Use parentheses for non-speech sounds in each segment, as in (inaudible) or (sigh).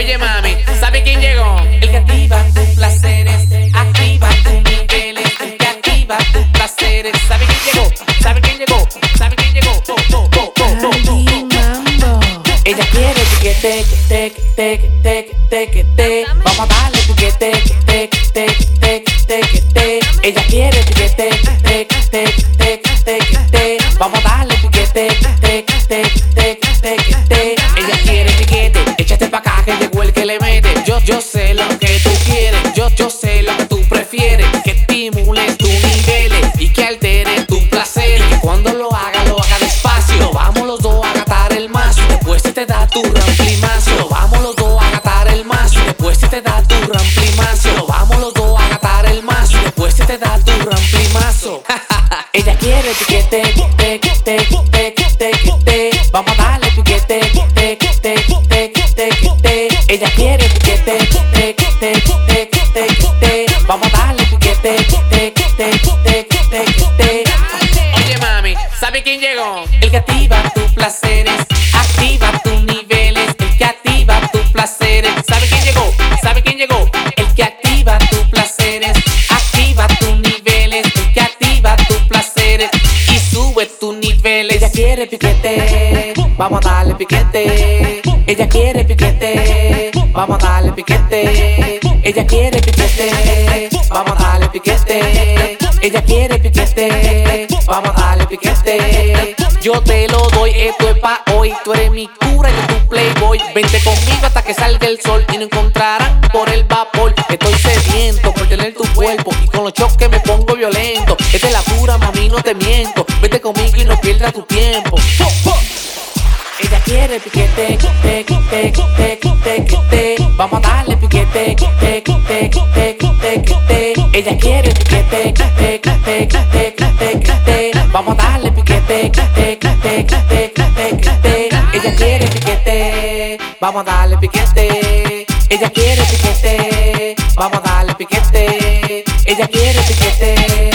Oye mami, ¿sabe quién llegó? El que activa tus placeres, activa tus niveles, el que activa tus placeres. ¿Sabe quién llegó? ¿Sabe quién llegó? ¿Sabe quién llegó? Ella quiere que te, que te, que te, que te, que te. Vamos a darle que te, que te, que te, que te. Ella quiere que te, que te, que te, que te. Vamos a darle que te, que te, que te, Yo, sé lo que tú quieres, yo, yo sé lo que tú prefieres. Que estimules tus niveles y que alteres tu placer. Que cuando lo haga, lo haga despacio. Vamos los dos a gatar el mazo. Después se te da tu ramplimazo. Vamos los dos a gatar el mazo. Después se te da tu ramplimazo. Vamos los dos a gatar el mazo. Después se te da tu ramplimazo. (laughs) Ella quiere piquete, que te, te, te, te, te. Vamos a darle piquete, que te, te, te, te, te. Ella quiere Vamos a darle piquete, que te, que te, que te, que te, que te. Oye mami, ¿sabe quién llegó? El que activa tus placeres, activa tus niveles. El que activa tus placeres, ¿Sabe quién llegó? ¿Sabe quién llegó? el que activa tus placeres, activa tus niveles. El que activa tus placeres y sube tus niveles. Ella quiere piquete, vamos a darle piquete. Ella quiere piquete, vamos a darle piquete. Ella quiere piquete, vamos a darle piquete. Ella quiere piquete, vamos a darle piquete. Yo te lo doy, esto es pa' hoy. Tú eres mi cura y tu playboy. Vente conmigo hasta que salga el sol y no encontrarán por el vapor. Estoy sediento por tener tu cuerpo y con los choques me pongo violento. Esta es la pura, mami, no te miento. Vete conmigo y no pierdas tu tiempo. Quiere piquete, que te, que te, que te, que te, que te. Vamos a darle piquete, que te, te, te. Ella quiere piquete, que te, te, te. Vamos a darle piquete, que te, te, te. Ella quiere piquete, vamos a darle piquete. Ella quiere piquete, vamos a darle piquete. Ella quiere piquete,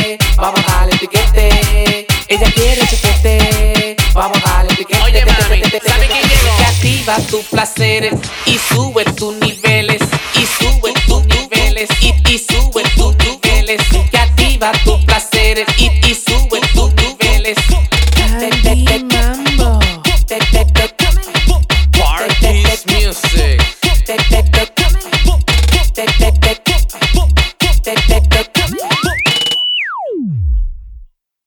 activa tus placeres y sube tus niveles y sube tus niveles y, y sube tus niveles. Que activa tus placeres y, y sube